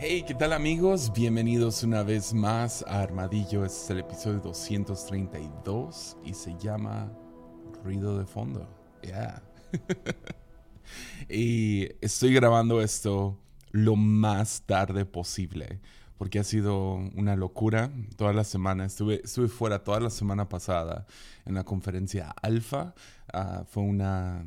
Hey, ¿qué tal amigos? Bienvenidos una vez más a Armadillo. Este es el episodio 232 y se llama Ruido de Fondo. Yeah. y estoy grabando esto lo más tarde posible porque ha sido una locura toda la semana. Estuve, fuera toda la semana pasada en la conferencia Alfa. Ah, fue una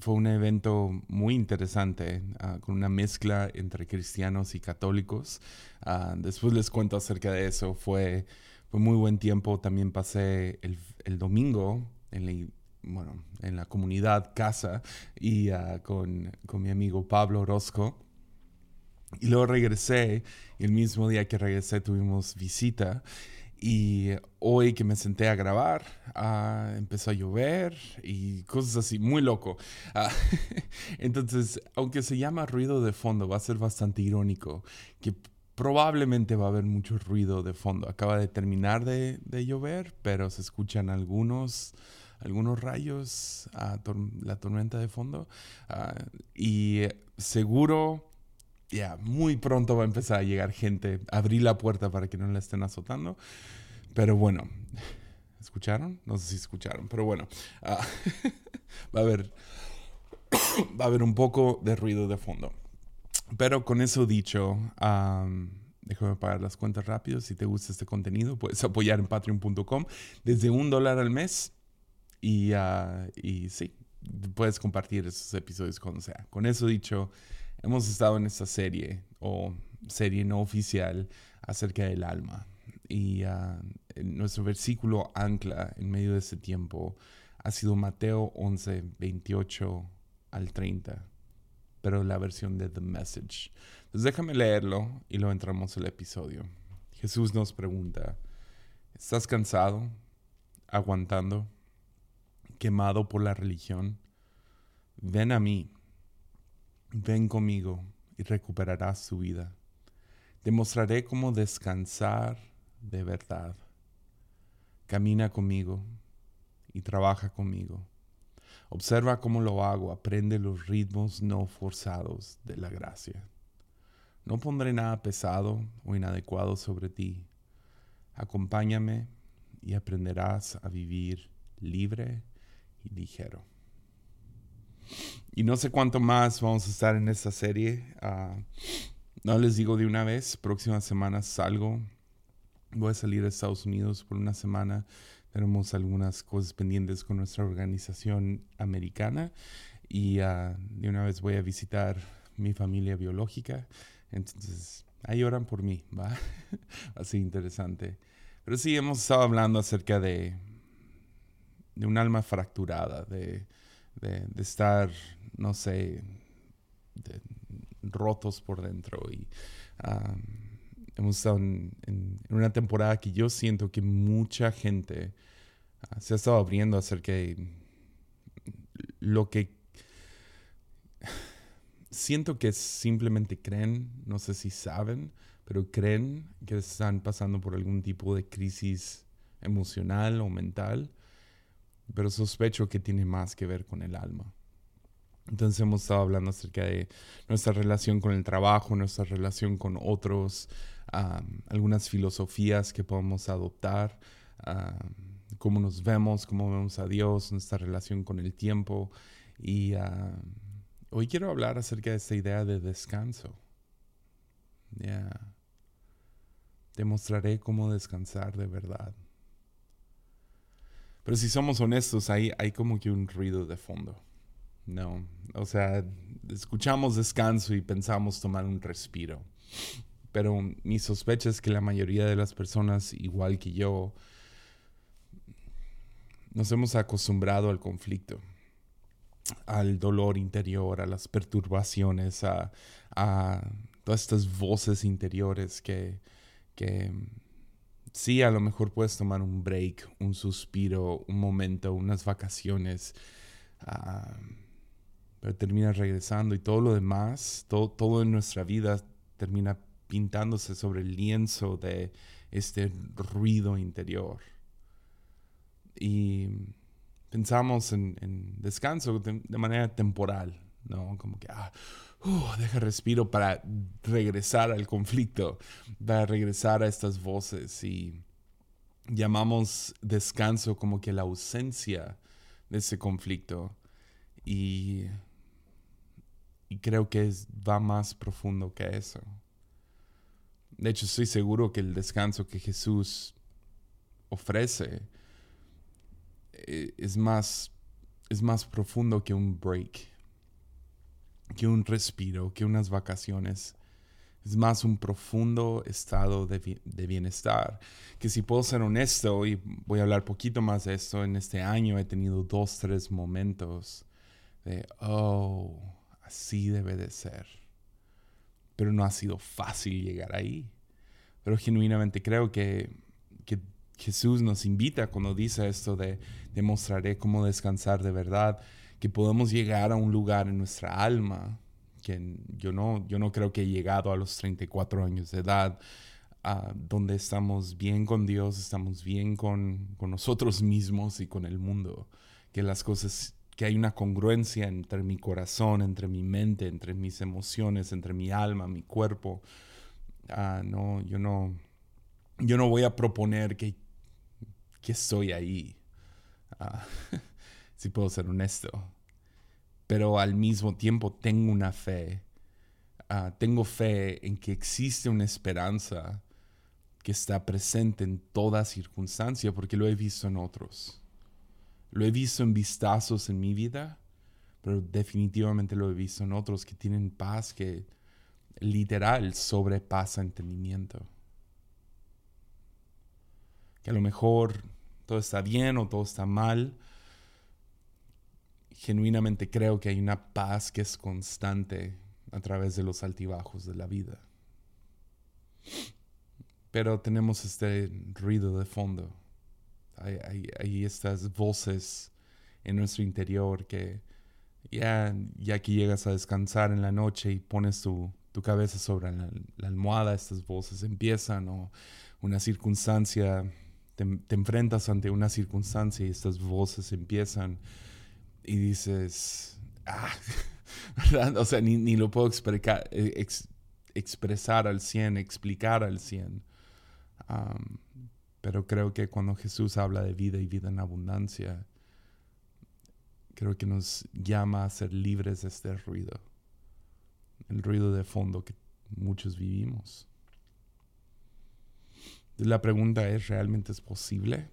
fue un evento muy interesante, ah, con una mezcla entre cristianos y católicos. Ah, después les cuento acerca de eso. Fue, fue muy buen tiempo. También pasé el, el domingo en la, bueno, en la comunidad casa y uh, con, con, mi amigo Pablo Orozco. Y luego regresé, y el mismo día que regresé tuvimos visita. Y hoy que me senté a grabar, uh, empezó a llover y cosas así, muy loco. Uh, entonces, aunque se llama ruido de fondo, va a ser bastante irónico que probablemente va a haber mucho ruido de fondo. Acaba de terminar de, de llover, pero se escuchan algunos, algunos rayos, uh, tor la tormenta de fondo. y seguro ya, muy pronto va a empezar a llegar gente. Abrí la puerta para que no la estén azotando. Pero bueno, ¿escucharon? No sé si escucharon, pero bueno, uh, va a haber va a haber un poco de ruido de fondo. Pero con eso dicho, um, déjame pagar las cuentas rápido. Si te gusta este contenido, puedes apoyar en patreon.com desde un dólar al mes. Y, uh, y sí, puedes compartir esos episodios cuando sea. Con eso dicho, hemos estado en esta serie o serie no oficial acerca del alma. Y uh, nuestro versículo ancla en medio de ese tiempo ha sido Mateo 11, 28 al 30, pero la versión de The Message. Entonces déjame leerlo y lo entramos al episodio. Jesús nos pregunta, ¿estás cansado, aguantando, quemado por la religión? Ven a mí Ven conmigo y recuperarás su vida. Demostraré cómo descansar de verdad. Camina conmigo y trabaja conmigo. Observa cómo lo hago, aprende los ritmos no forzados de la gracia. No pondré nada pesado o inadecuado sobre ti. Acompáñame y aprenderás a vivir libre y ligero. Y no sé cuánto más vamos a estar en esta serie. Uh, no les digo de una vez, próxima semana salgo. Voy a salir a Estados Unidos por una semana. Tenemos algunas cosas pendientes con nuestra organización americana. Y uh, de una vez voy a visitar mi familia biológica. Entonces, ahí oran por mí, ¿va? Así interesante. Pero sí, hemos estado hablando acerca de, de un alma fracturada, de de, estar, no sé, rotos por dentro. Y hemos estado en, una temporada que yo siento que mucha gente ah, se ha estado abriendo acerca de lo que siento que simplemente creen, no sé si saben, pero creen que están pasando por algún tipo de crisis emocional o mental pero sospecho que tiene más que ver con el alma. Entonces hemos estado hablando acerca de nuestra relación con el trabajo, nuestra relación con otros, algunas filosofías que podemos adoptar, cómo nos vemos, cómo vemos a Dios, nuestra relación con el tiempo. Y hoy quiero hablar acerca de esta idea de descanso. Demostraré cómo descansar de verdad. Pero si somos honestos, hay, hay como que un ruido de fondo. No, o sea, escuchamos descanso y pensamos tomar un respiro. Pero mi sospecha es que la mayoría de las personas, igual que yo, nos hemos acostumbrado al conflicto, al dolor interior, a las perturbaciones, a, a todas estas voces interiores que, que sí, a lo mejor puedes tomar un break, un suspiro, un momento, unas vacaciones, uh, pero terminas regresando y todo lo demás, todo, todo en nuestra vida termina pintándose sobre el lienzo de este ruido interior. Y pensamos en, descanso de, manera temporal, ¿no? Como que, ah, uh, deja respiro para regresar al conflicto, para regresar a estas voces y llamamos descanso como que la ausencia de ese conflicto y creo que va más profundo que eso. De hecho, estoy seguro que el descanso que Jesús ofrece eh, es más, es más profundo que un break, que un respiro, que unas vacaciones. Es más un profundo estado de, de, bienestar. Que si puedo ser honesto, y voy a hablar poquito más de esto, en este año he tenido dos, tres momentos de, oh, así debe de ser. Pero no ha sido fácil llegar ahí. Pero genuinamente creo que, que Jesús nos invita cuando dice esto de demostraré cómo descansar de verdad, que podemos llegar a un lugar en nuestra alma, que yo no, yo no creo que he llegado a los 34 años de edad, donde estamos bien con Dios, estamos bien con, con nosotros mismos y con el mundo, que las cosas que hay una congruencia entre mi corazón, entre mi mente, entre mis emociones, entre mi alma, mi cuerpo. Ah, no, yo no, yo no voy a proponer que que estoy ahí. Ah, si puedo ser honesto. Pero al mismo tiempo tengo una fe. Ah, tengo fe en que existe una esperanza que está presente en toda circunstancia porque lo he visto en otros. Lo he visto en vistazos en mi vida, pero definitivamente lo he visto en otros que tienen paz que literal sobrepasa entendimiento. Que a lo mejor todo está bien o todo está mal. Genuinamente creo que hay una paz que es constante a través de los altibajos de la vida. Pero tenemos este ruido de fondo. Hay, estas voces en nuestro interior que ya, ya que llegas a descansar en la noche y pones tu, cabeza sobre la, la, almohada, estas voces empiezan o una circunstancia te, enfrentas ante una circunstancia y estas voces empiezan y dices, ah, O sea, ni, lo puedo explicar, eh, expresar al 100, explicar al 100. Pero creo que cuando Jesús habla de vida y vida en abundancia, creo que nos llama a ser libres de este ruido, el ruido de fondo que muchos vivimos. La pregunta es, ¿realmente es posible?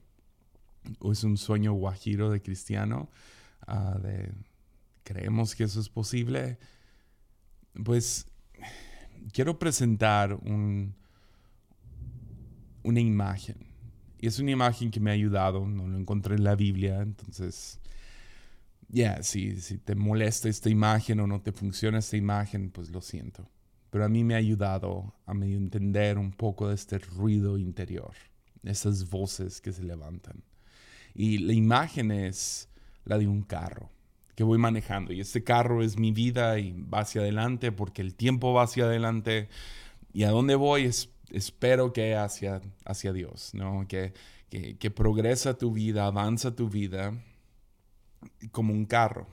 ¿O es un sueño guajiro de cristiano? Ah, ¿Creemos que eso es posible? Pues quiero presentar un, una imagen. Es una imagen que me ha ayudado, no lo encontré en la Biblia, entonces, ya, si, si te molesta esta imagen o no te funciona esta imagen, pues lo siento. Pero a mí me ha ayudado a medio entender un poco de este ruido interior, esas voces que se levantan. Y la imagen es la de un carro que voy manejando y este carro es mi vida y va hacia adelante porque el tiempo va hacia adelante. Y a dónde voy es, espero que hacia, hacia Dios, ¿no? Que, que, que progresa tu vida, avanza tu vida como un carro.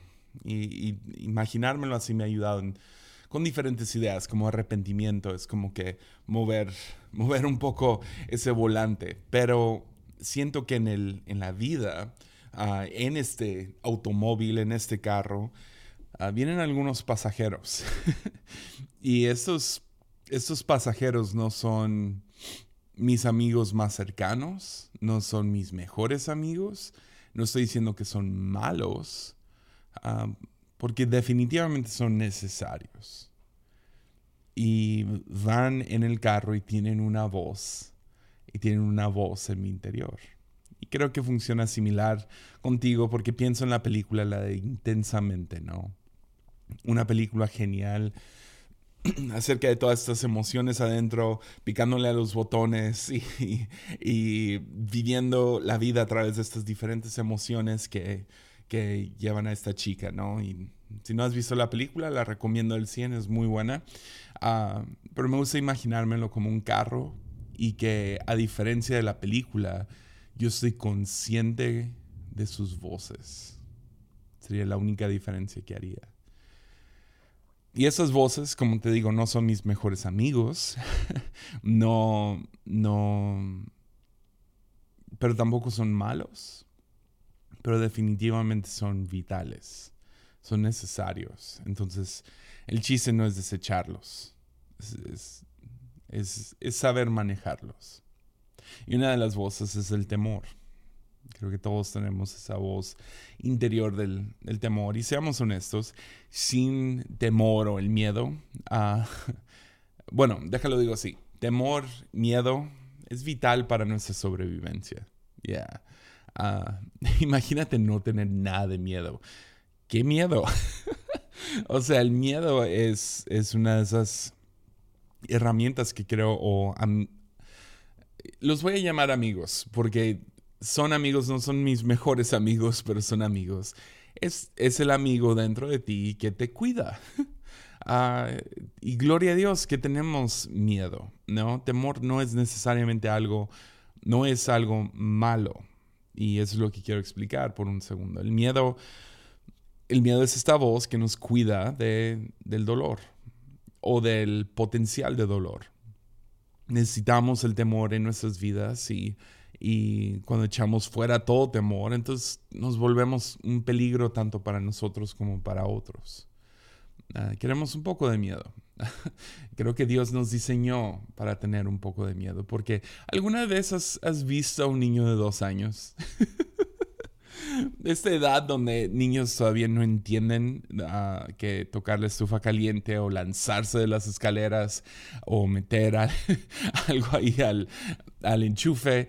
Y, y imaginármelo así me ha ayudado con diferentes ideas, como arrepentimiento, es como que mover, mover un poco ese volante. Pero siento que en, el, en la vida, ah, en este automóvil, en este carro, ah, vienen algunos pasajeros. y estos, estos pasajeros no son mis amigos más cercanos, no son mis mejores amigos, no estoy diciendo que son malos, ah, porque definitivamente son necesarios. Y van en el carro y tienen una voz, y tienen una voz en mi interior. Y creo que funciona similar contigo porque pienso en la película, la de Intensamente, ¿no? Una película genial acerca de todas estas emociones adentro, picándole a los botones y, viviendo la vida a través de estas diferentes emociones que, llevan a esta chica, ¿no? Y si no has visto la película, la recomiendo el 100, es muy buena. Ah, pero me gusta imaginármelo como un carro y que a diferencia de la película, yo estoy consciente de sus voces. Sería la única diferencia que haría. Y esas voces, como te digo, no son mis mejores amigos. no, no, pero tampoco son malos. Pero definitivamente son vitales. Son necesarios. Entonces, el chiste no es desecharlos. Es, es saber manejarlos. Y una de las voces es el temor. Creo que todos tenemos esa voz interior del, temor. Y seamos honestos, sin temor o el miedo, uh, bueno, déjalo digo así, temor, miedo es vital para nuestra sobrevivencia. Yeah. Ah, imagínate no tener nada de miedo. ¿Qué miedo? o sea, el miedo es, es una de esas herramientas que creo, o los voy a llamar amigos, porque son amigos, no son mis mejores amigos, pero son amigos. Es, es el amigo dentro de ti que te cuida. Ah, y gloria a Dios que tenemos miedo, ¿no? Temor no es necesariamente algo, no es algo malo. Y es lo que quiero explicar por un segundo. El miedo, el miedo es esta voz que nos cuida de, del dolor o del potencial de dolor. Necesitamos el temor en nuestras vidas y y cuando echamos fuera todo temor, entonces nos volvemos un peligro tanto para nosotros como para otros. Ah, queremos un poco de miedo. Creo que Dios nos diseñó para tener un poco de miedo, porque ¿alguna vez has, visto a un niño de dos años? esta edad donde niños todavía no entienden ah, que tocar la estufa caliente o lanzarse de las escaleras o meter algo ahí al enchufe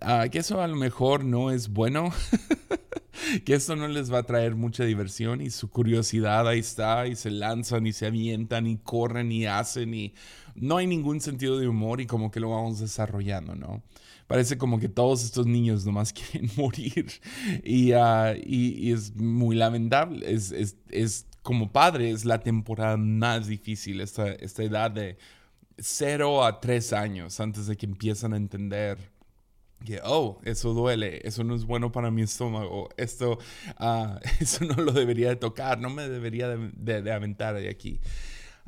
Ah, que eso a lo mejor no es bueno, que eso no les va a traer mucha diversión y su curiosidad ahí está y se lanzan y se avientan y corren y hacen y no hay ningún sentido de humor y como que lo vamos desarrollando, ¿no? Parece como que todos estos niños nomás quieren morir y, ah, y, es muy lamentable, es, es, es, como padre, es la temporada más difícil, esta, esta edad de 0 a 3 años antes de que empiezan a entender que, oh, eso duele, eso no es bueno para mi estómago, esto, uh, eso no lo debería de tocar, no me debería de, de, aventar de aquí.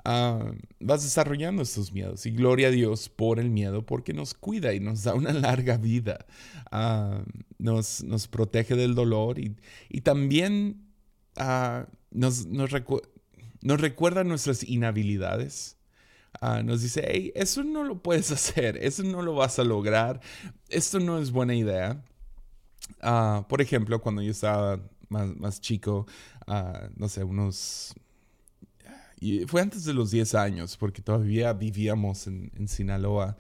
Uh, vas desarrollando estos miedos y gloria a Dios por el miedo porque nos cuida y nos da una larga vida, uh, nos, nos, protege del dolor y, y también nos, nos, recu nos recuerda nuestras inhabilidades. Ah, nos dice, hey, eso no lo puedes hacer, eso no lo vas a lograr, esto no es buena idea. Ah, por ejemplo, cuando yo estaba más, chico, uh, no sé, unos... Y fue antes de los 10 años, porque todavía vivíamos en, en Sinaloa.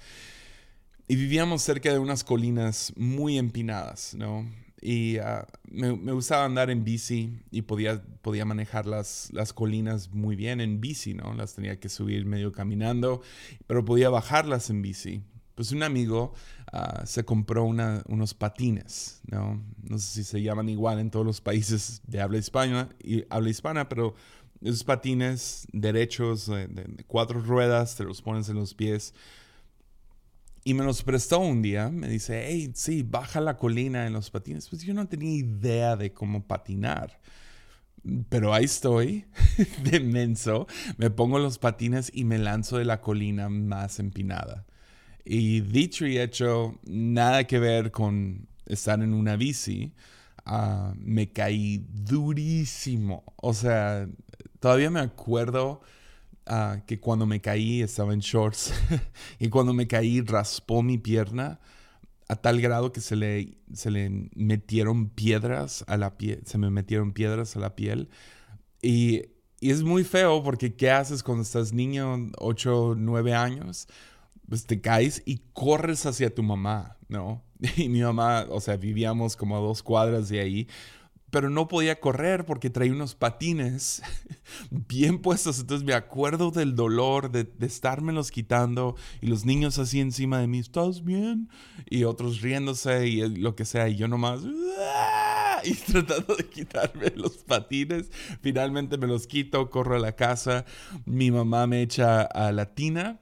Y vivíamos cerca de unas colinas muy empinadas, ¿no? Y ah, me, me, gustaba andar en bici y podía, podía manejar las, las colinas muy bien en bici, ¿no? Las tenía que subir medio caminando, pero podía bajarlas en bici. Pues un amigo uh, se compró unos patines, ¿no? No sé si se llaman igual en todos los países de habla hispana, y, habla hispana pero esos patines derechos de, de cuatro ruedas, te los pones en los pies y me los prestó un día, me dice, hey, sí, baja la colina en los patines. Pues yo no tenía idea de cómo patinar. Pero ahí estoy, de menso, me pongo los patines y me lanzo de la colina más empinada. Y dicho y hecho, nada que ver con estar en una bici, ah, me caí durísimo. O sea, todavía me acuerdo Ah, que cuando me caí estaba en shorts y cuando me caí raspó mi pierna a tal grado que se le, se le metieron piedras a la piel, se me metieron piedras a la piel. Y, y, es muy feo porque ¿qué haces cuando estás niño, 8, 9 años? Pues te caes y corres hacia tu mamá, ¿no? Y mi mamá, o sea, vivíamos como a dos cuadras de ahí pero no podía correr porque traía unos patines bien puestos. Entonces me acuerdo del dolor de, de estármelos quitando y los niños así encima de mí, ¿estás bien? Y otros riéndose y lo que sea. Y yo nomás... Y tratando de quitarme los patines. Finalmente me los quito, corro a la casa. Mi mamá me echa a la tina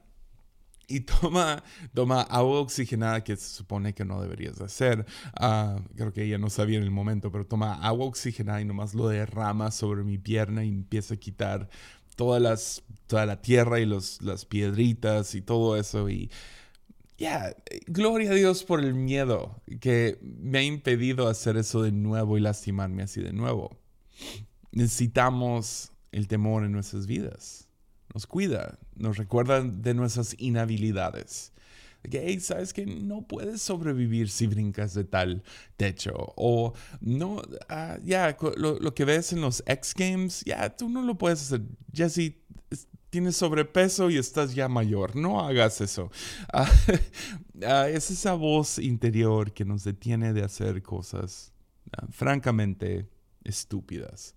y toma, toma agua oxigenada que se supone que no deberías hacer. Ah, creo que ella no sabía en el momento, pero toma agua oxigenada y nomás lo derrama sobre mi pierna y empieza a quitar todas las, toda la tierra y los, las piedritas y todo eso. Y ya, gloria a Dios por el miedo que me ha impedido hacer eso de nuevo y lastimarme así de nuevo. Necesitamos el temor en nuestras vidas. Nos cuida, nos recuerda de nuestras inhabilidades. Hey, sabes que no puedes sobrevivir si brincas de tal techo. O no, ah, ya, lo, que ves en los X Games, ya, tú no lo puedes hacer. Jesse, tienes sobrepeso y estás ya mayor. No hagas eso. Ah, ah, es esa voz interior que nos detiene de hacer cosas francamente estúpidas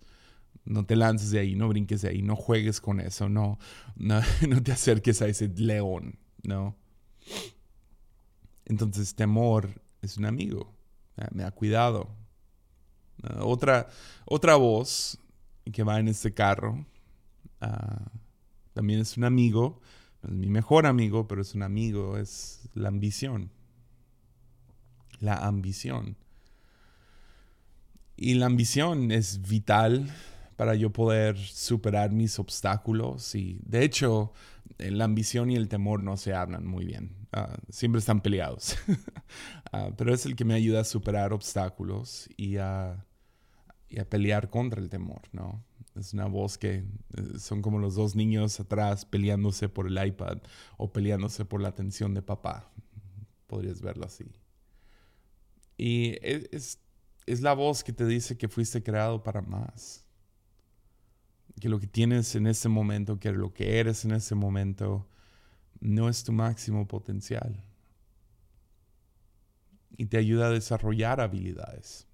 no te lances de ahí, no brinques de ahí, no juegues con eso, no, no, te acerques a ese león, ¿no? Entonces, temor es un amigo, me ha cuidado. otra, otra voz que va en este carro ah, también es un amigo, no es mi mejor amigo, pero es un amigo, es la ambición. La ambición. Y la ambición es vital para yo poder superar mis obstáculos. Y de hecho, la ambición y el temor no se hablan muy bien. Ah, siempre están peleados. Ah, pero es el que me ayuda a superar obstáculos y a, y a pelear contra el temor, ¿no? Es una voz que eh, son como los dos niños atrás peleándose por el iPad o peleándose por la atención de papá. Podrías verlo así. Y e, es, es la voz que te dice que fuiste creado para más que lo que tienes en ese momento, que lo que eres en ese momento, no es tu máximo potencial. Y te ayuda a desarrollar habilidades.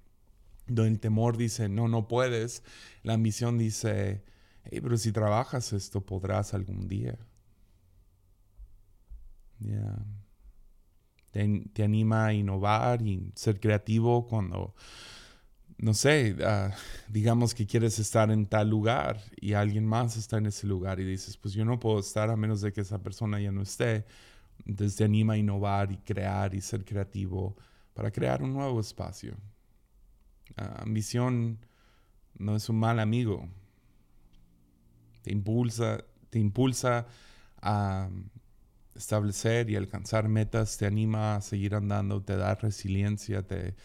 Donde el temor dice, no, no puedes. La ambición dice, hey, pero si trabajas esto, podrás algún día. Te, te, anima a innovar y ser creativo cuando no sé, ah, digamos que quieres estar en tal lugar y alguien más está en ese lugar y dices, pues yo no puedo estar a menos de que esa persona ya no esté. Entonces te anima a innovar y crear y ser creativo para crear un nuevo espacio. ambición no es un mal amigo. Te impulsa, te impulsa a establecer y alcanzar metas, te anima a seguir andando, te da resiliencia, te,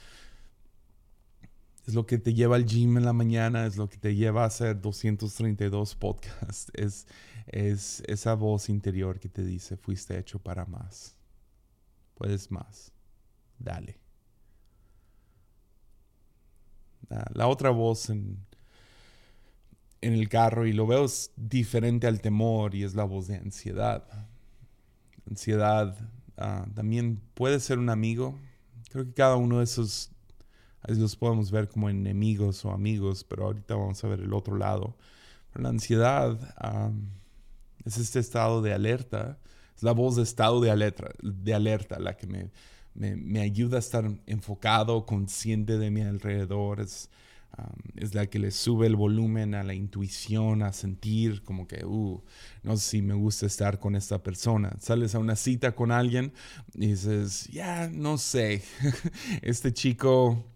es lo que te lleva al gym en la mañana, es lo que te lleva a hacer 232 podcasts, es, es esa voz interior que te dice, fuiste hecho para más, puedes más, dale. La, otra voz en, en el carro, y lo veo es diferente al temor, y es la voz de ansiedad. Ansiedad ah, también puede ser un amigo. Creo que cada uno de esos los podemos ver como enemigos o amigos, pero ahorita vamos a ver el otro lado. la ansiedad es este estado de alerta, es la voz de estado de alerta, de alerta la que me, me, ayuda a estar enfocado, consciente de mi alrededor, es, es la que le sube el volumen a la intuición, a sentir como que, uh, no sé si me gusta estar con esta persona. Sales a una cita con alguien y dices, ya, no sé, este chico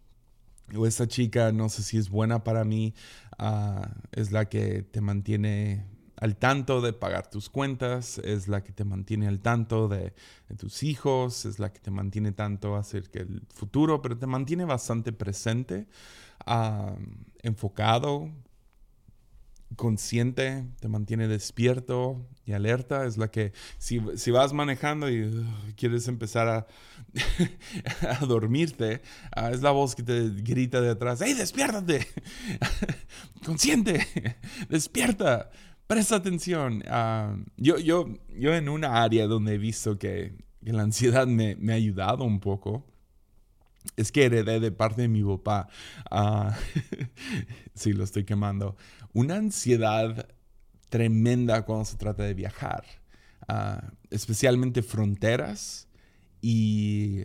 o esta chica, no sé si es buena para mí, ah, es la que te mantiene al tanto de pagar tus cuentas, es la que te mantiene al tanto de, tus hijos, es la que te mantiene tanto acerca del futuro, pero te mantiene bastante presente, ah, enfocado, consciente, te mantiene despierto y alerta. Es la que si, vas manejando y uh, quieres empezar a, a dormirte, ah, es la voz que te grita de atrás, ¡Hey, despiértate! consciente, despierta, presta atención. Ah, yo, yo, yo en una área donde he visto que, la ansiedad me, me ha ayudado un poco es que heredé de parte de mi papá, uh, sí, lo estoy quemando, una ansiedad tremenda cuando se trata de viajar, ah, especialmente fronteras y,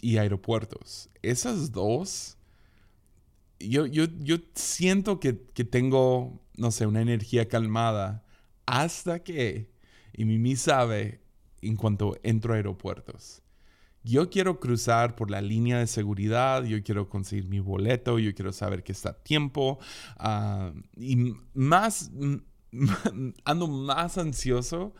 y aeropuertos. Esas dos, yo, yo, yo siento que, que, tengo, no sé, una energía calmada hasta que, y Mimi sabe, en cuanto entro a aeropuertos yo quiero cruzar por la línea de seguridad, yo quiero conseguir mi boleto, yo quiero saber que está a tiempo. Ah, y más, ando más ansioso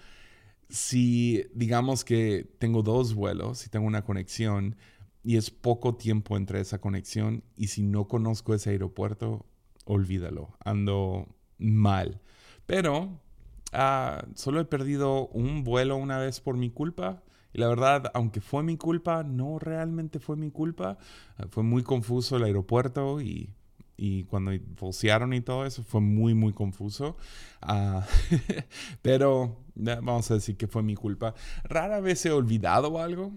si digamos que tengo dos vuelos, si tengo una conexión y es poco tiempo entre esa conexión y si no conozco ese aeropuerto, olvídalo, ando mal. Pero ah, solo he perdido un vuelo una vez por mi culpa. Y la verdad, aunque fue mi culpa, no realmente fue mi culpa. Ah, fue muy confuso el aeropuerto y y cuando vocearon y todo eso fue muy, muy confuso. Ah, pero vamos a decir que fue mi culpa. Rara vez he olvidado algo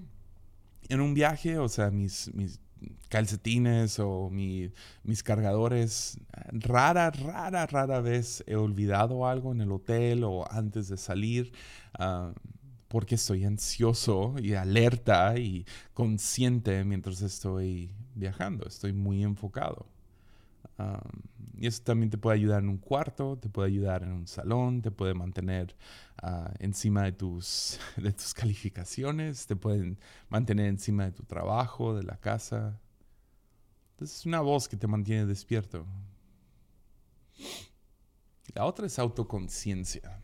en un viaje, o sea, mis, mis calcetines o mis cargadores. Rara, rara, rara vez he olvidado algo en el hotel o antes de salir. Ah, porque estoy ansioso y alerta y consciente mientras estoy viajando. Estoy muy enfocado y eso también te puede ayudar en un cuarto, te puede ayudar en un salón, te puede mantener ah, encima de tus, calificaciones, te pueden mantener encima de tu trabajo, de la casa. Entonces es una voz que te mantiene despierto. La otra es autoconciencia.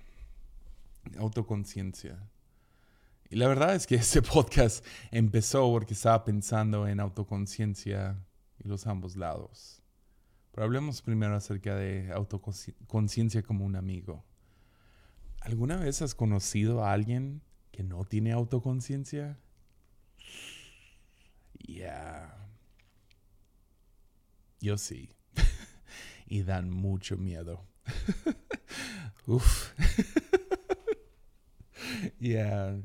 Autoconciencia. Y la verdad es que este podcast empezó porque estaba pensando en autoconciencia y los ambos lados. Pero hablemos primero acerca de autoconciencia como un amigo. ¿Alguna vez has conocido a alguien que no tiene autoconciencia? Ya. Yo sí. y dan mucho miedo. Uf. Ya.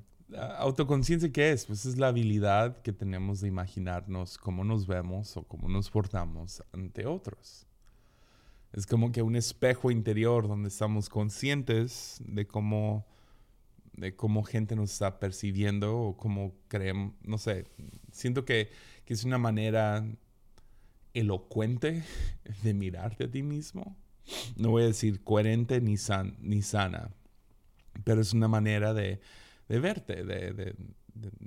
¿Autoconciencia qué es? Pues es la habilidad que tenemos de imaginarnos cómo nos vemos o cómo nos portamos ante otros. Es como que un espejo interior donde estamos conscientes de cómo, de cómo gente nos está percibiendo o cómo creemos, no sé, siento que, que es una manera elocuente de mirarte a ti mismo. No voy a decir coherente ni, san, ni sana, pero es una manera de, de verte, de,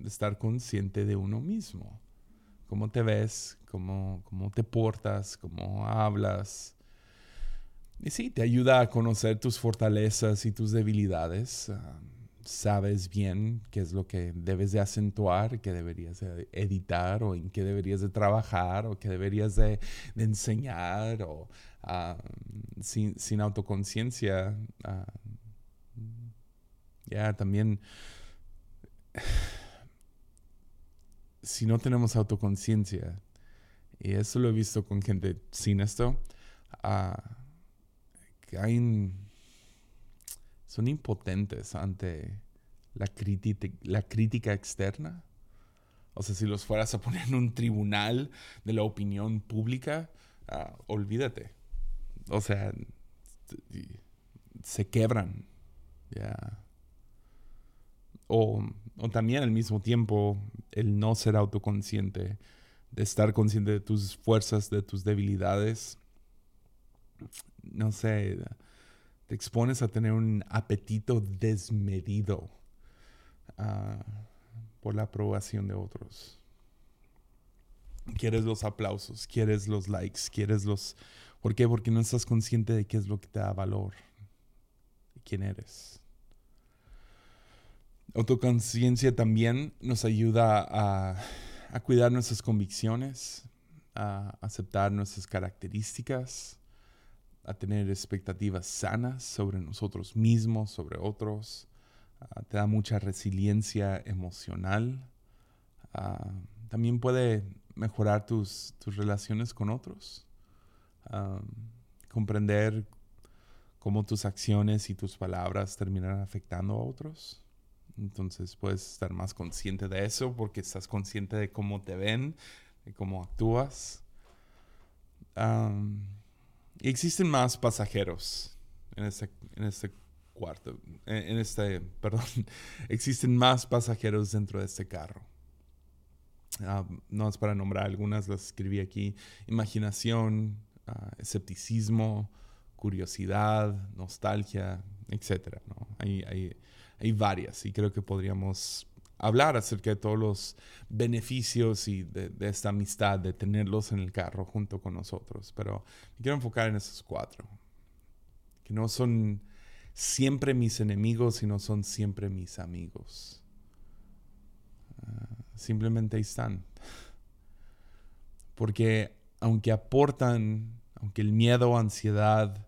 estar consciente de uno mismo. Cómo te ves, cómo, cómo te portas, cómo hablas. Y sí, te ayuda a conocer tus fortalezas y tus debilidades. Ah, sabes bien qué es lo que debes de acentuar, qué deberías editar o en qué deberías de trabajar o qué deberías de, enseñar o ah, sin, sin, autoconciencia. Ah, también si no tenemos autoconciencia, y eso lo he visto con gente sin esto, ah, que hay son impotentes ante la, la crítica externa. O sea, si los fueras a poner en un tribunal de la opinión pública, ah, olvídate. O sea, se quebran. Ya. O o también al mismo tiempo el no ser autoconsciente, de estar consciente de tus fuerzas, de tus debilidades, no sé, te expones a tener un apetito desmedido ah, por la aprobación de otros. Quieres los aplausos, quieres los likes, quieres los... ¿Por qué? Porque no estás consciente de qué es lo que te da valor, de quién eres. Autoconciencia también nos ayuda a, cuidar nuestras convicciones, a aceptar nuestras características, a tener expectativas sanas sobre nosotros mismos, sobre otros. te da mucha resiliencia emocional. también puede mejorar tus, relaciones con otros. comprender cómo tus acciones y tus palabras terminan afectando a otros. Entonces puedes estar más consciente de eso porque estás consciente de cómo te ven, de cómo actúas. existen más pasajeros en este, en este cuarto, en, este, perdón, existen más pasajeros dentro de este carro. no es para nombrar algunas, las escribí aquí. Imaginación, ah, escepticismo, curiosidad, nostalgia, etc. Hay, hay, hay varias y creo que podríamos hablar acerca de todos los beneficios y de, esta amistad, de tenerlos en el carro junto con nosotros. Pero me quiero enfocar en esos cuatro, que no son siempre mis enemigos, sino son siempre mis amigos. Ah, simplemente están. Porque aunque aportan, aunque el miedo, ansiedad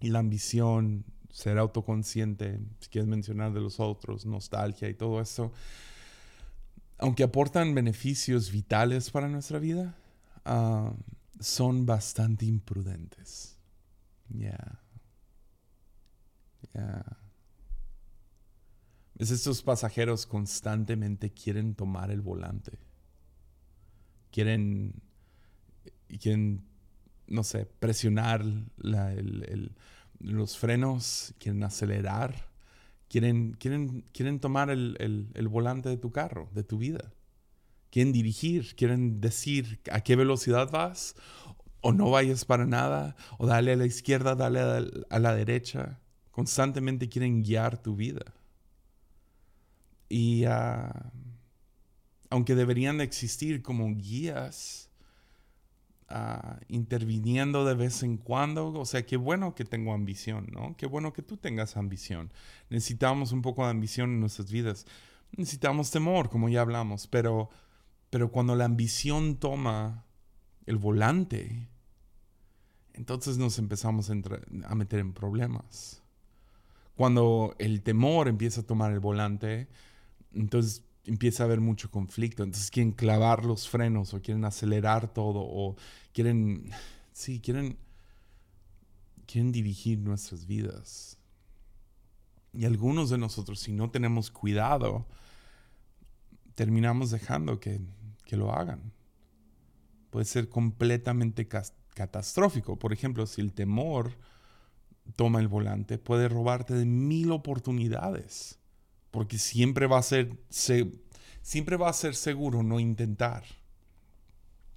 y la ambición, ser autoconsciente, si quieres mencionar de los otros, nostalgia y todo eso, aunque aportan beneficios vitales para nuestra vida, son bastante imprudentes. Ya. Ya. Es estos pasajeros constantemente quieren tomar el volante. Quieren, quieren no sé, presionar los frenos, quieren acelerar, quieren, quieren, quieren tomar el volante de tu carro, de tu vida. Quieren dirigir, quieren decir a qué velocidad vas, o no vayas para nada, o dale a la izquierda, dale a la derecha. Constantemente quieren guiar tu vida. Y ah, aunque deberían de existir como guías, ah, interviniendo de vez en cuando, o sea, qué bueno que tengo ambición, ¿no? Qué bueno que tú tengas ambición. Necesitamos un poco de ambición en nuestras vidas. Necesitamos temor, como ya hablamos, pero, pero cuando la ambición toma el volante, entonces nos empezamos a meter en problemas. Cuando el temor empieza a tomar el volante, entonces empieza a haber mucho conflicto. Entonces quieren clavar los frenos o quieren acelerar todo o quieren, sí, quieren, quieren dirigir nuestras vidas. Y algunos de nosotros, si no tenemos cuidado, terminamos dejando que, que lo hagan. Puede ser completamente catastrófico. Por ejemplo, si el temor toma el volante, puede robarte de mil oportunidades porque siempre va a ser, siempre va a ser seguro no intentar.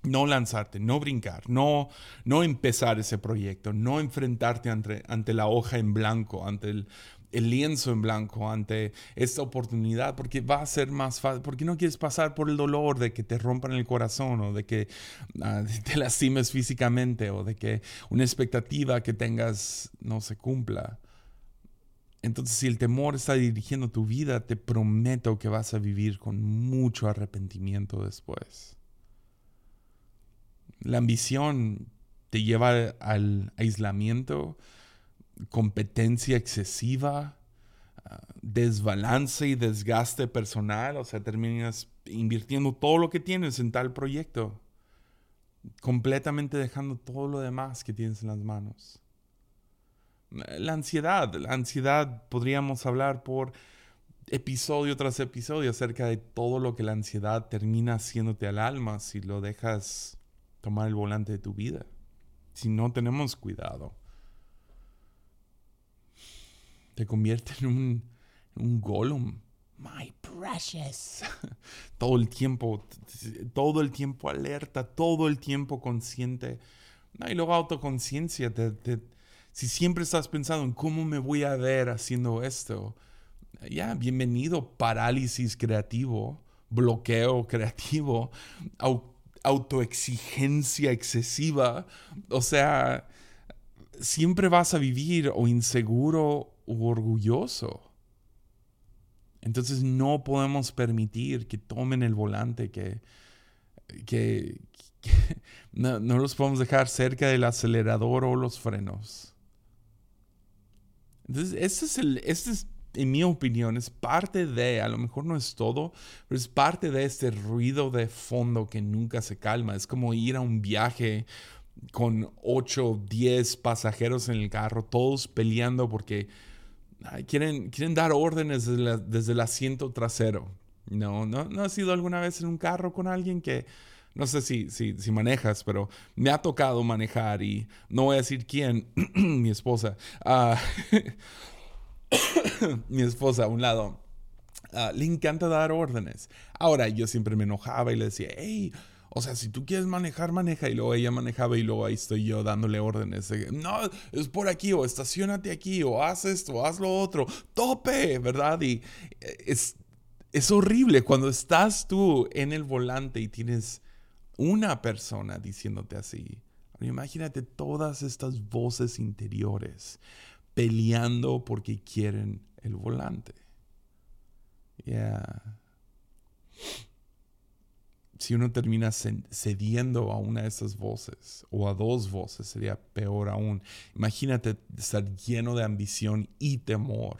No lanzarte, no brincar, no, no empezar ese proyecto, no enfrentarte ante, ante la hoja en blanco, ante el, lienzo en blanco, ante esta oportunidad, porque va a ser más fácil, porque no quieres pasar por el dolor de que te rompan el corazón o de que ah, te lastimes físicamente o de que una expectativa que tengas no se cumpla. Entonces, si el temor está dirigiendo tu vida, te prometo que vas a vivir con mucho arrepentimiento después. La ambición te lleva al aislamiento, competencia excesiva, ah, desbalance y desgaste personal, o sea, terminas invirtiendo todo lo que tienes en tal proyecto, completamente dejando todo lo demás que tienes en las manos la ansiedad. La ansiedad podríamos hablar por episodio tras episodio acerca de todo lo que la ansiedad termina haciéndote al alma si lo dejas tomar el volante de tu vida. Si no tenemos cuidado. Te convierte en un, un golem. My precious. todo el tiempo, todo el tiempo alerta, todo el tiempo consciente. y luego autoconciencia te, te, si siempre estás pensando en cómo me voy a ver haciendo esto, ya, bienvenido parálisis creativo, bloqueo creativo, autoexigencia excesiva. O sea, siempre vas a vivir o inseguro o orgulloso. Entonces no podemos permitir que tomen el volante, que, que, no, no, los podemos dejar cerca del acelerador o los frenos. Entonces, este es el, este es, en mi opinión, es parte de, a lo mejor no es todo, pero es parte de este ruido de fondo que nunca se calma. Es como ir a un viaje con 8, 10 pasajeros en el carro, todos peleando porque quieren, quieren dar órdenes desde, desde el asiento trasero. No, no, no has ido alguna vez en un carro con alguien que no sé si, si, si, manejas, pero me ha tocado manejar y no voy a decir quién, mi esposa, uh, mi esposa a un lado, uh, le encanta dar órdenes. Ahora yo siempre me enojaba y le decía, hey, o sea, si tú quieres manejar, maneja. Y luego ella manejaba y luego ahí estoy yo dándole órdenes. no, es por aquí, o estacionate aquí, o haz esto, o haz lo otro. Tope, ¿verdad? Y eh, es, es horrible cuando estás tú en el volante y tienes una persona diciéndote así, imagínate todas estas voces interiores peleando porque quieren el volante. Yeah. Si uno termina cediendo a una de esas voces o a dos voces, sería peor aún. Imagínate estar lleno de ambición y temor.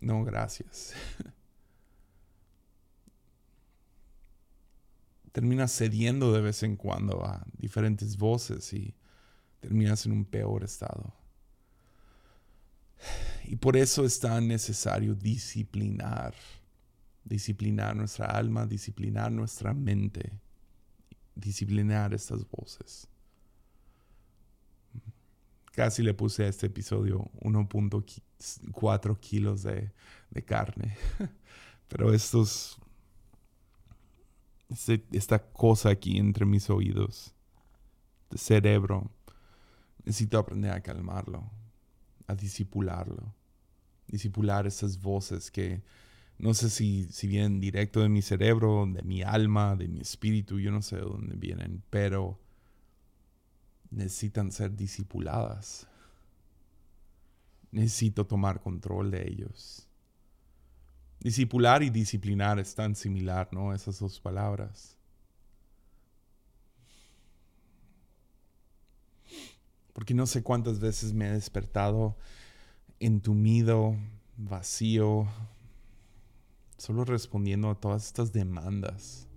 No, gracias. terminas cediendo de vez en cuando a diferentes voces y terminas en un peor estado. Y por eso es tan necesario disciplinar, disciplinar nuestra alma, disciplinar nuestra mente, disciplinar estas voces. Casi le puse a este episodio 1.4 kilos de, de carne, pero estos esta cosa aquí entre mis oídos, de cerebro. Necesito aprender a calmarlo, a disipularlo, disipular esas voces que no sé si, si vienen directo de mi cerebro, de mi alma, de mi espíritu, yo no sé de dónde vienen, pero necesitan ser disipuladas. Necesito tomar control de ellos. Discipular y disciplinar es tan similar, ¿no? Esas dos palabras. Porque no sé cuántas veces me he despertado entumido, vacío, solo respondiendo a todas estas demandas.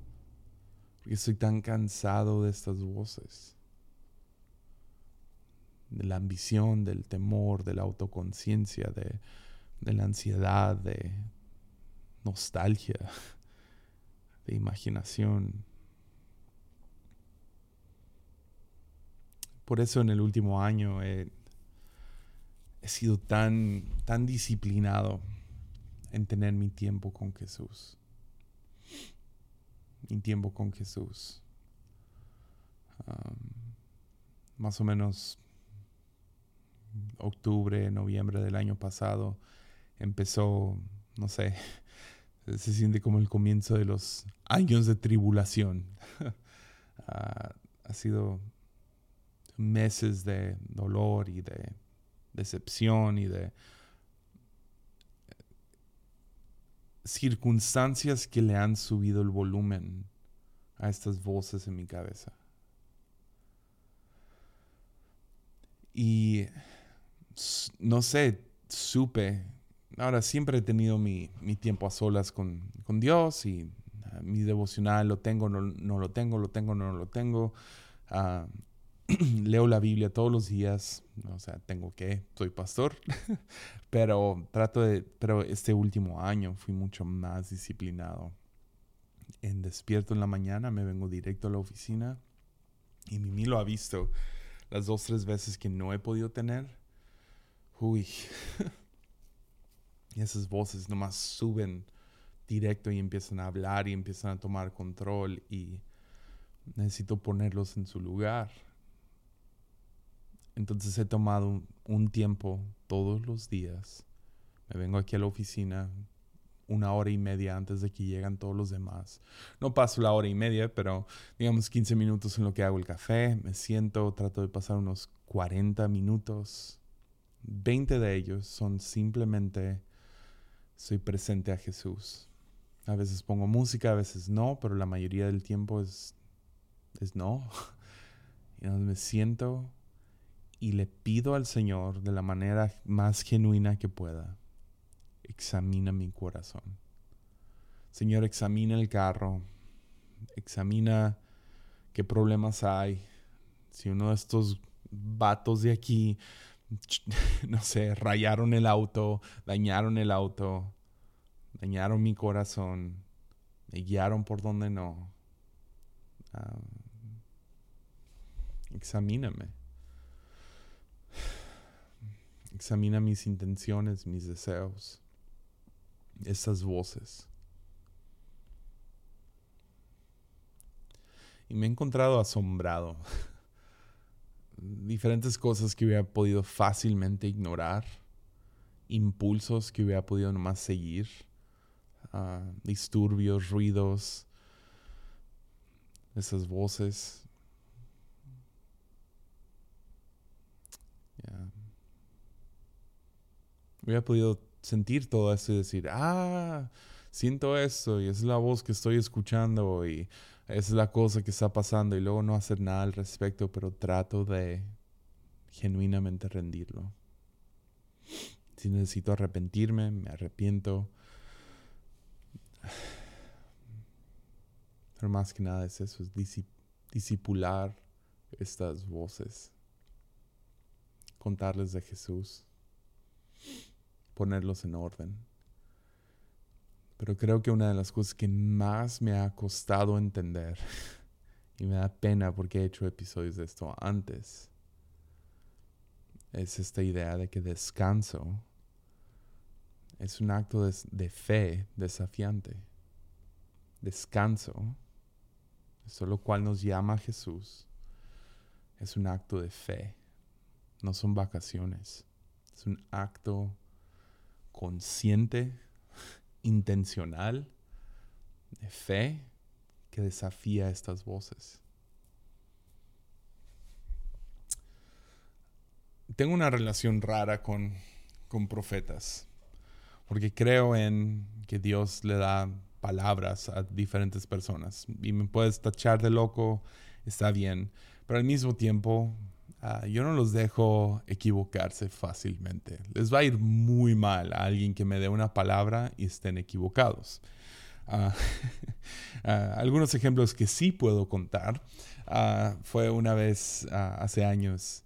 Porque estoy tan cansado de estas voces. De la ambición, del temor, de la autoconciencia, de, de la ansiedad, de nostalgia, de imaginación. Por eso en el último año he, sido tan, tan disciplinado en tener mi tiempo con Jesús. Mi tiempo con Jesús. más o menos octubre, noviembre del año pasado empezó, no sé, se siente como el comienzo de los años de tribulación. Ha sido meses de dolor y de decepción y de circunstancias que le han subido el volumen a estas voces en mi cabeza. Y no sé, supe ahora siempre he tenido mi, tiempo a solas con, Dios y ah, mi devocional lo tengo, no, lo tengo, lo tengo, no lo tengo. Ah, leo la Biblia todos los días, o sea, tengo que, soy pastor, pero trato de, pero este último año fui mucho más disciplinado. En despierto en la mañana, me vengo directo a la oficina y Mimi lo ha visto las dos, tres veces que no he podido tener. Uy, Y esas voces nomás suben directo y empiezan a hablar y empiezan a tomar control y necesito ponerlos en su lugar. Entonces he tomado un, tiempo todos los días. Me vengo aquí a la oficina una hora y media antes de que lleguen todos los demás. No paso la hora y media, pero digamos 15 minutos en lo que hago el café. Me siento, trato de pasar unos 40 minutos. 20 de ellos son simplemente soy presente a Jesús. A veces pongo música, a veces no, pero la mayoría del tiempo es, es no. Y me siento y le pido al Señor de la manera más genuina que pueda, examina mi corazón. Señor, examina el carro, examina qué problemas hay. Si uno de estos vatos de aquí no sé, rayaron el auto, dañaron el auto, dañaron mi corazón, me guiaron por donde no. examíname. Examina mis intenciones, mis deseos, esas voces. Y me he encontrado asombrado diferentes cosas que hubiera podido fácilmente ignorar, impulsos que hubiera podido nomás seguir, Ah, disturbios, ruidos, esas voces. Yeah. Hubiera podido sentir todo eso y decir, ah, siento esto y es la voz que estoy escuchando y es la cosa que está pasando y luego no hacer nada al respecto, pero trato de genuinamente rendirlo. Si necesito arrepentirme, me arrepiento. Pero más que nada es eso, es disipular estas voces, contarles de Jesús, ponerlos en orden. Pero creo que una de las cosas que más me ha costado entender, y me da pena porque he hecho episodios de esto antes, es esta idea de que descanso es un acto de, fe desafiante. Descanso, eso lo cual nos llama Jesús, es un acto de fe, no son vacaciones, es un acto consciente, intencional, de fe que desafía estas voces. Tengo una relación rara con, con profetas porque creo en que Dios le da palabras a diferentes personas. Y me puedes tachar de loco, está bien, pero al mismo tiempo ah, yo no los dejo equivocarse fácilmente. Les va a ir muy mal a alguien que me dé una palabra y estén equivocados. Ah, ah, algunos ejemplos que sí puedo contar. fue una vez hace años,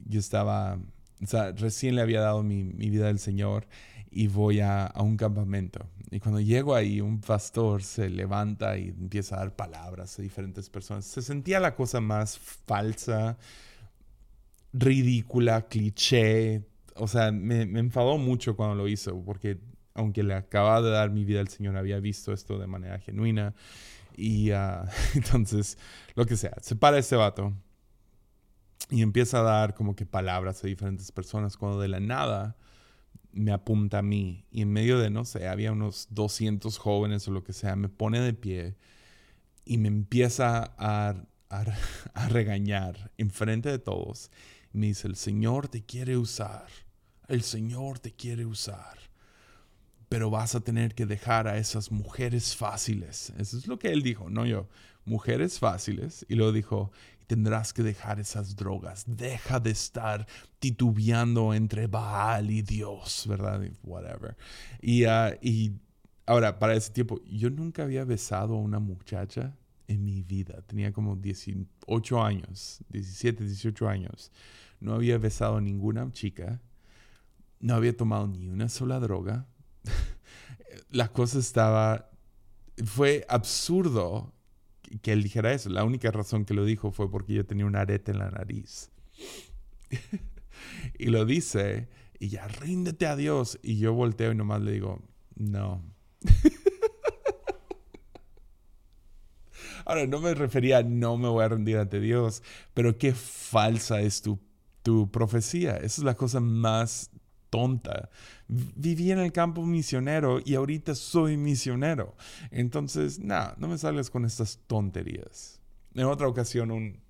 yo estaba, o sea, recién le había dado mi, mi vida al Señor y voy a, un campamento. Y cuando llego ahí, un pastor se levanta y empieza a dar palabras a diferentes personas. Se sentía la cosa más falsa, ridícula, cliché. O sea, me, enfadó mucho cuando lo hizo, porque aunque le acababa de dar mi vida al Señor, había visto esto de manera genuina. Y ah, entonces, lo que sea, se para ese vato y empieza a dar como que palabras a diferentes personas, cuando de la nada me apunta a mí y en medio de, no sé, había unos 200 jóvenes o lo que sea, me pone de pie y me empieza a, a, a regañar enfrente de todos. me dice, el Señor te quiere usar, el Señor te quiere usar, pero vas a tener que dejar a esas mujeres fáciles. Eso es lo que él dijo, no yo, mujeres fáciles. Y luego dijo, tendrás que dejar esas drogas. Deja de estar titubeando entre Baal y Dios, ¿verdad? Whatever. Y, ah, y ahora, para ese tiempo, yo nunca había besado a una muchacha en mi vida. Tenía como 18 años, 17, 18 años. No había besado a ninguna chica. No había tomado ni una sola droga. La cosa estaba... Fue absurdo que él dijera eso. La única razón que lo dijo fue porque yo tenía un arete en la nariz. y lo dice, y ya ríndete a Dios. Y yo volteo y nomás le digo, no. Ahora, no me refería a no me voy a rendir ante Dios, pero qué falsa es tu, tu profecía. Esa es la cosa más tonta. Viví en el campo misionero y ahorita soy misionero. Entonces, nada, no me sales con estas tonterías. En otra ocasión, un,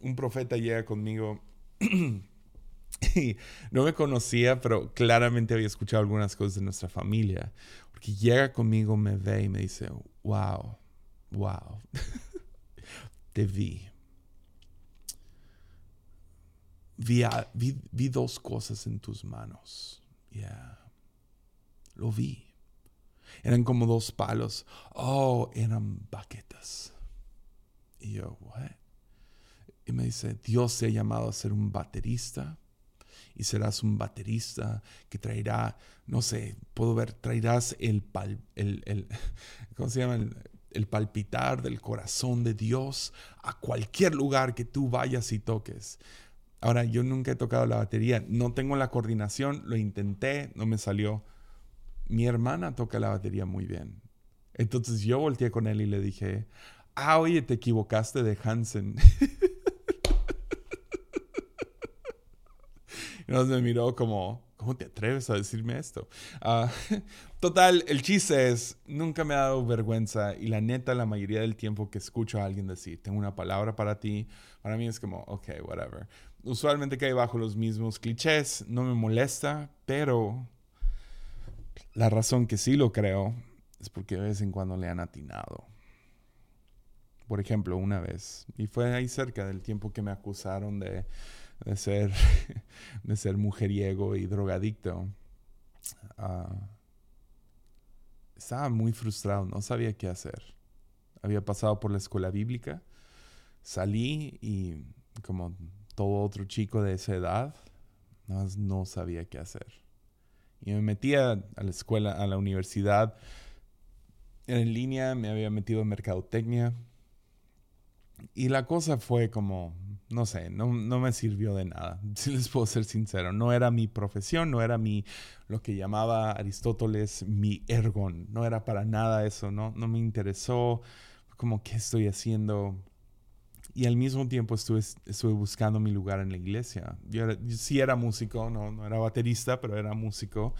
un profeta llega conmigo y no me conocía, pero claramente había escuchado algunas cosas de nuestra familia. Porque llega conmigo, me ve y me dice, wow, wow, te vi vi, dos cosas en tus manos. Yeah. Lo vi. Eran como dos palos. Oh, eran baquetas. Y yo, what? Y me dice, Dios te ha llamado a ser un baterista. Y serás un baterista que traerá, no sé, puedo ver, traerás el, el, el ¿cómo se llama? el palpitar del corazón de Dios a cualquier lugar que tú vayas y toques. Ahora, yo nunca he tocado la batería, no tengo la coordinación, lo intenté, no me salió. Mi hermana toca la batería muy bien. Entonces yo volteé con él y le dije, ah, oye, te equivocaste de Hansen. y nos me miró como, ¿cómo te atreves a decirme esto? Ah, total, el chiste es, nunca me ha dado vergüenza y la neta, la mayoría del tiempo que escucho a alguien decir, tengo una palabra para ti, para mí es como, ok, whatever. Usualmente cae bajo los mismos clichés, no me molesta, pero la razón que sí lo creo es porque de vez en cuando le han atinado. Por ejemplo, una vez, y fue ahí cerca del tiempo que me acusaron de de ser, de ser mujeriego y drogadicto, ah, estaba muy frustrado, no sabía qué hacer. Había pasado por la escuela bíblica, salí y como todo otro chico de esa edad, no, no sabía qué hacer. Y me metía a la escuela, a la universidad en línea, me había metido en mercadotecnia. Y la cosa fue como no sé, no, me sirvió de nada, si les puedo ser sincero. No era mi profesión, no era mi, lo que llamaba Aristóteles, mi ergon. No era para nada eso, no, no me interesó como qué estoy haciendo. Y al mismo tiempo estuve, estuve buscando mi lugar en la iglesia. Yo, sí era músico, no, no era baterista, pero era músico.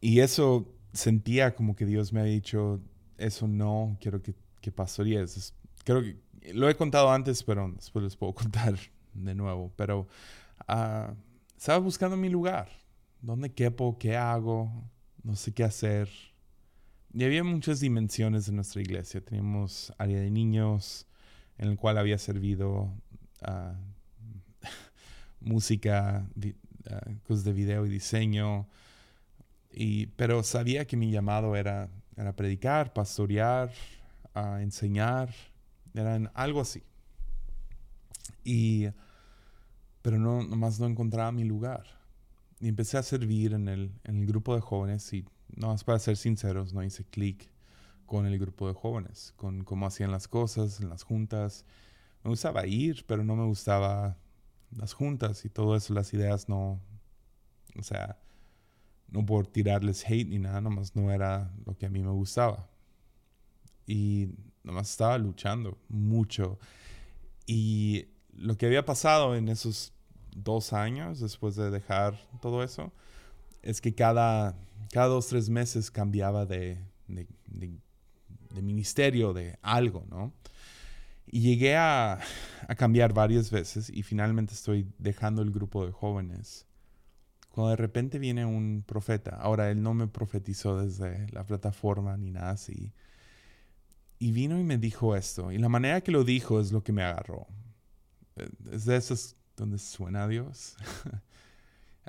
Y eso sentía como que Dios me ha dicho, eso no quiero que, que pastorees. Creo que lo he contado antes, pero después les puedo contar de nuevo. Pero ah, estaba buscando mi lugar. ¿Dónde quepo? ¿Qué hago? No sé qué hacer. Y había muchas dimensiones de nuestra iglesia. Teníamos área de niños, en el cual había servido ah, música, ah, cosas de video y diseño. Y, pero sabía que mi llamado era, era predicar, pastorear, enseñar eran algo así. Y, pero no, nomás no encontraba mi lugar. Y empecé a servir en el, en el grupo de jóvenes y, no más para ser sinceros, no hice clic con el grupo de jóvenes, con cómo hacían las cosas en las juntas. Me gustaba ir, pero no me gustaba las juntas y todo eso, las ideas no, o sea, no por tirarles hate ni nada, nomás no era lo que a mí me gustaba. Y nomás estaba luchando mucho. Y lo que había pasado en esos dos años después de dejar todo eso es que cada, cada dos, tres meses cambiaba de, de, de, ministerio, de algo, ¿no? Y llegué a, a, cambiar varias veces y finalmente estoy dejando el grupo de jóvenes. Cuando de repente viene un profeta, ahora él no me profetizó desde la plataforma ni nada así, y vino y me dijo esto. Y la manera que lo dijo es lo que me agarró. Es de esos donde suena a Dios.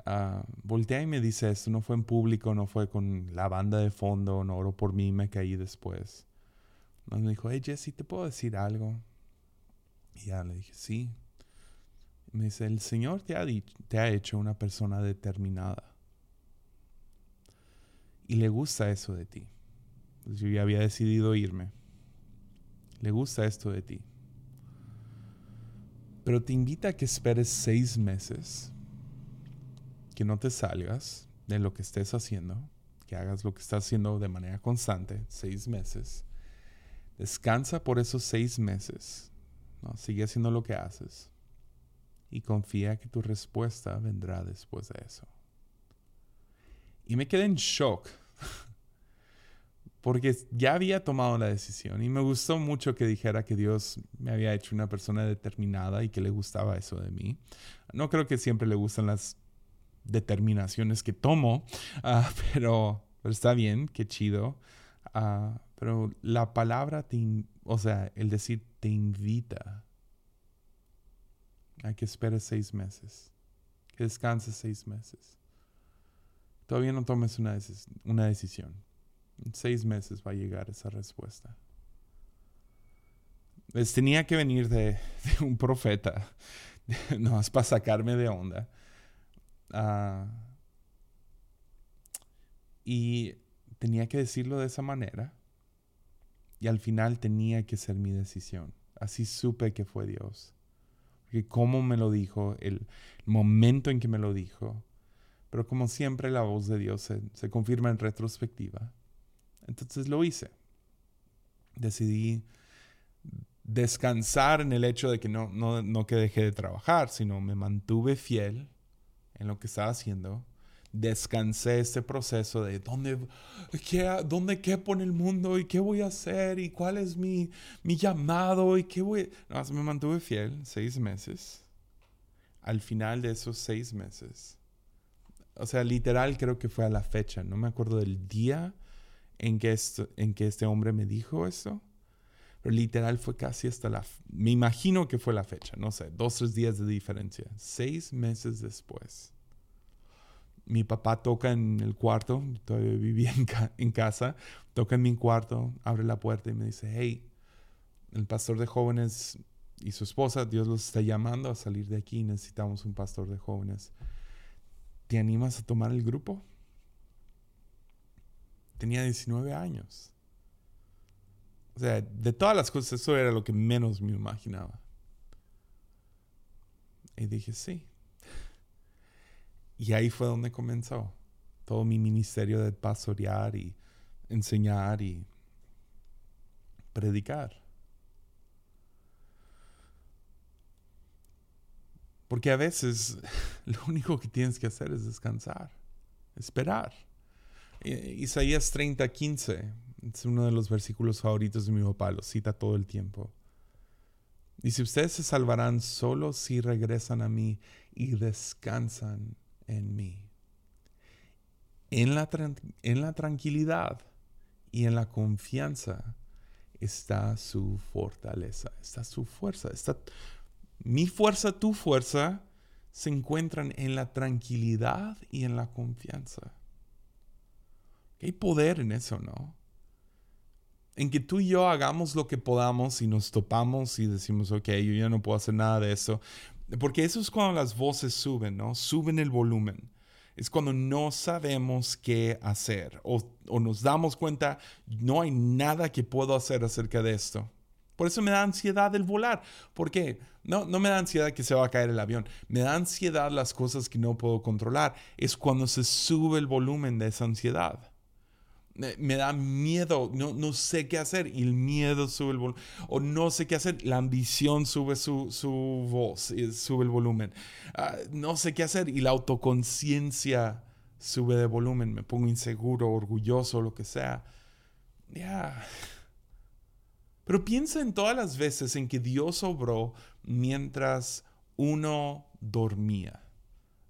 uh, voltea y me dice esto. No fue en público, no fue con la banda de fondo, no oró por mí, me caí después. Me dijo, hey Jesse, ¿te puedo decir algo? Y ya le dije, sí. me dice, el Señor te ha, te ha hecho una persona determinada. Y le gusta eso de ti. Yo ya había decidido irme le gusta esto de ti. Pero te invita a que esperes seis meses, que no te salgas de lo que estés haciendo, que hagas lo que estás haciendo de manera constante, seis meses. Descansa por esos seis meses, ¿no? sigue haciendo lo que haces y confía que tu respuesta vendrá después de eso. Y me quedé en shock porque ya había tomado la decisión y me gustó mucho que dijera que Dios me había hecho una persona determinada y que le gustaba eso de mí. No creo que siempre le gustan las determinaciones que tomo, ah, pero, está bien, qué chido. Ah, pero la palabra, te, o sea, el decir te invita a que esperes seis meses, que descanses seis meses. Todavía no tomes una, una decisión en seis meses va a llegar esa respuesta. Les tenía que venir de, un profeta, no es para sacarme de onda. Ah, y tenía que decirlo de esa manera. Y al final tenía que ser mi decisión. Así supe que fue Dios. Porque cómo me lo dijo, el momento en que me lo dijo. Pero como siempre la voz de Dios se confirma en retrospectiva. Entonces lo hice. Decidí descansar en el hecho de que no, no, no que dejé de trabajar, sino me mantuve fiel en lo que estaba haciendo. Descansé este proceso de dónde, qué, dónde quepo en el mundo y qué voy a hacer y cuál es mi, mi llamado y qué voy. No, me mantuve fiel seis meses. Al final de esos seis meses, o sea, literal creo que fue a la fecha, no me acuerdo del día en que, en que este hombre me dijo eso, pero literal fue casi hasta la, me imagino que fue la fecha, no sé, dos, tres días de diferencia, seis meses después. Mi papá toca en el cuarto, todavía vivía en, en casa, toca en mi cuarto, abre la puerta y me dice, hey, el pastor de jóvenes y su esposa, Dios los está llamando a salir de aquí, necesitamos un pastor de jóvenes. ¿Te animas a tomar el grupo? Tenía 19 años. O sea, de todas las cosas, eso era lo que menos me imaginaba. Y dije, sí. Y ahí fue donde comenzó todo mi ministerio de pastorear y enseñar y predicar. Porque a veces lo único que tienes que hacer es descansar, esperar. Isaías 30, 15 es uno de los versículos favoritos de mi papá, lo cita todo el tiempo. Dice, ustedes se salvarán solo si regresan a mí y descansan en mí. En la, en la tranquilidad y en la confianza está su fortaleza, está su fuerza, está mi fuerza, tu fuerza, se encuentran en la tranquilidad y en la confianza. Hay poder en eso, ¿no? En que tú y yo hagamos lo que podamos y nos topamos y decimos, ok, yo ya no puedo hacer nada de eso. Porque eso es cuando las voces suben, ¿no? Suben el volumen. Es cuando no sabemos qué hacer o, nos damos cuenta, no hay nada que puedo hacer acerca de esto. Por eso me da ansiedad el volar. ¿Por qué? No, no me da ansiedad que se va a caer el avión. Me da ansiedad las cosas que no puedo controlar. Es cuando se sube el volumen de esa ansiedad. Me, da miedo, no, no, sé qué hacer y el miedo sube el volumen. O no sé qué hacer, la ambición sube su, su voz, y sube el volumen. Ah, no sé qué hacer y la autoconciencia sube de volumen. Me pongo inseguro, orgulloso, lo que sea. Ya. Pero piensa en todas las veces en que Dios obró mientras uno dormía.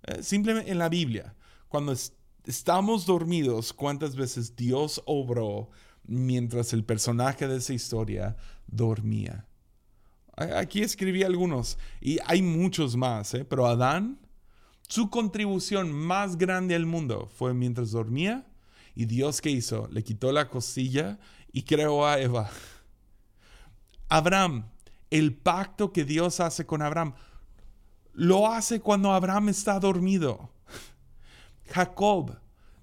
Eh, simplemente en la Biblia, cuando estamos dormidos, ¿cuántas veces Dios obró mientras el personaje de esa historia dormía? Aquí escribí algunos y hay muchos más, ¿eh? pero Adán, su contribución más grande al mundo fue mientras dormía y Dios qué hizo? Le quitó la costilla y creó a Eva. Abraham, el pacto que Dios hace con Abraham, lo hace cuando Abraham está dormido. Jacob,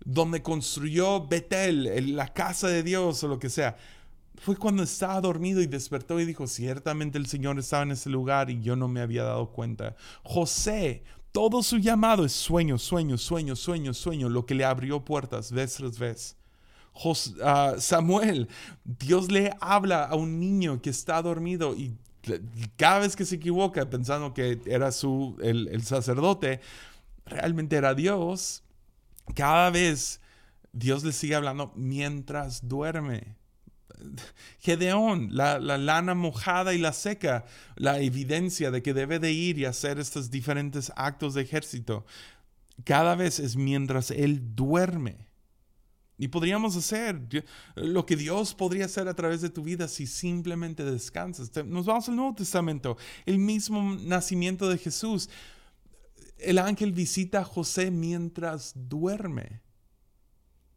donde construyó Betel, la casa de Dios o lo que sea, fue cuando estaba dormido y despertó y dijo, ciertamente el Señor estaba en ese lugar y yo no me había dado cuenta. José, todo su llamado es sueño, sueño, sueño, sueño, sueño, lo que le abrió puertas vez tras vez. Samuel, Dios le habla a un niño que está dormido y cada vez que se equivoca pensando que era su, el sacerdote, realmente era Dios. Cada vez Dios le sigue hablando mientras duerme. Gedeón, la, la, lana mojada y la seca, la evidencia de que debe de ir y hacer estos diferentes actos de ejército. Cada vez es mientras él duerme. Y podríamos hacer lo que Dios podría hacer a través de tu vida si simplemente descansas. Nos vamos al Nuevo Testamento, el mismo nacimiento de Jesús. El ángel visita a José mientras duerme.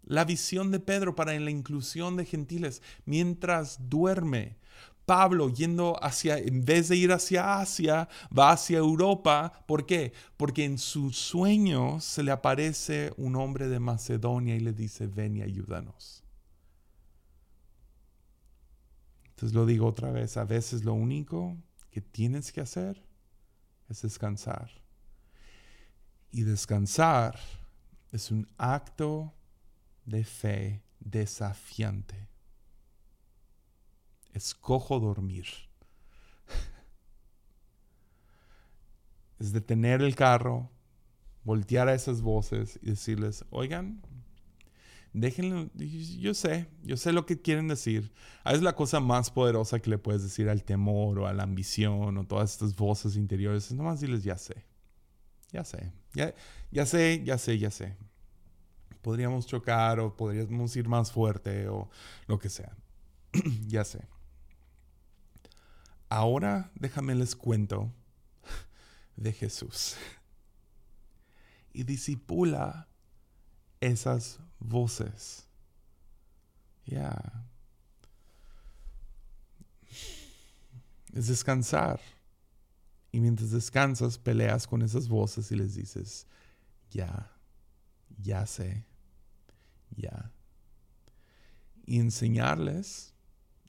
La visión de Pedro para la inclusión de gentiles mientras duerme. Pablo yendo hacia, en vez de ir hacia Asia, va hacia Europa. ¿Por qué? Porque en su sueño se le aparece un hombre de Macedonia y le dice, ven y ayúdanos. Entonces lo digo otra vez, a veces lo único que tienes que hacer es descansar. Y descansar es un acto de fe desafiante escojo dormir. Es detener el carro, voltear a esas voces y decirles, oigan, déjenlo, yo sé, yo sé lo que quieren decir. Ah, es la cosa más poderosa que le puedes decir al temor o a la ambición o todas estas voces interiores. Es nomás diles, ya sé, ya sé, ya, ya sé, ya sé, ya sé. Podríamos chocar o podríamos ir más fuerte o lo que sea. ya sé. Ahora déjame les cuento de Jesús. Y disipula esas voces. Ya. Es descansar. Y mientras descansas, peleas con esas voces y les dices, ya, ya sé, ya. Y enseñarles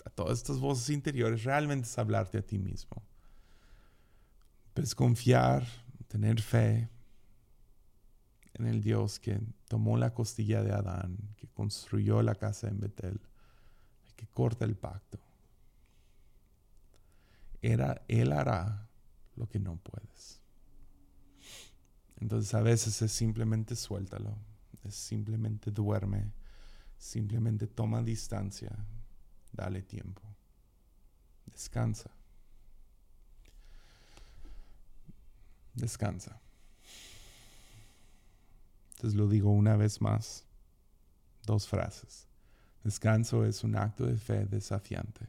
a todas estas voces interiores realmente es hablarte a ti mismo. Es confiar, tener fe, en el Dios que tomó la costilla de Adán, que construyó la casa en Betel, que corta el pacto. Era, él hará lo que no puedes. Entonces a veces es simplemente suéltalo, es simplemente duerme, simplemente toma distancia, dale tiempo, descansa. Descansa. Entonces lo digo una vez más. Dos frases. Descanso es un acto de fe desafiante.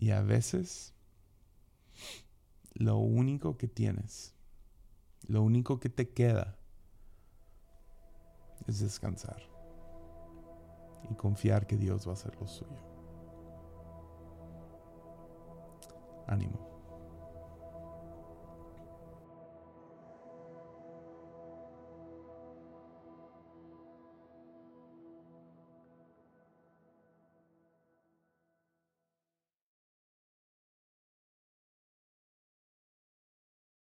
Y a veces lo único que tienes, lo único que te queda es descansar y confiar que Dios va a hacer lo suyo. Ánimo.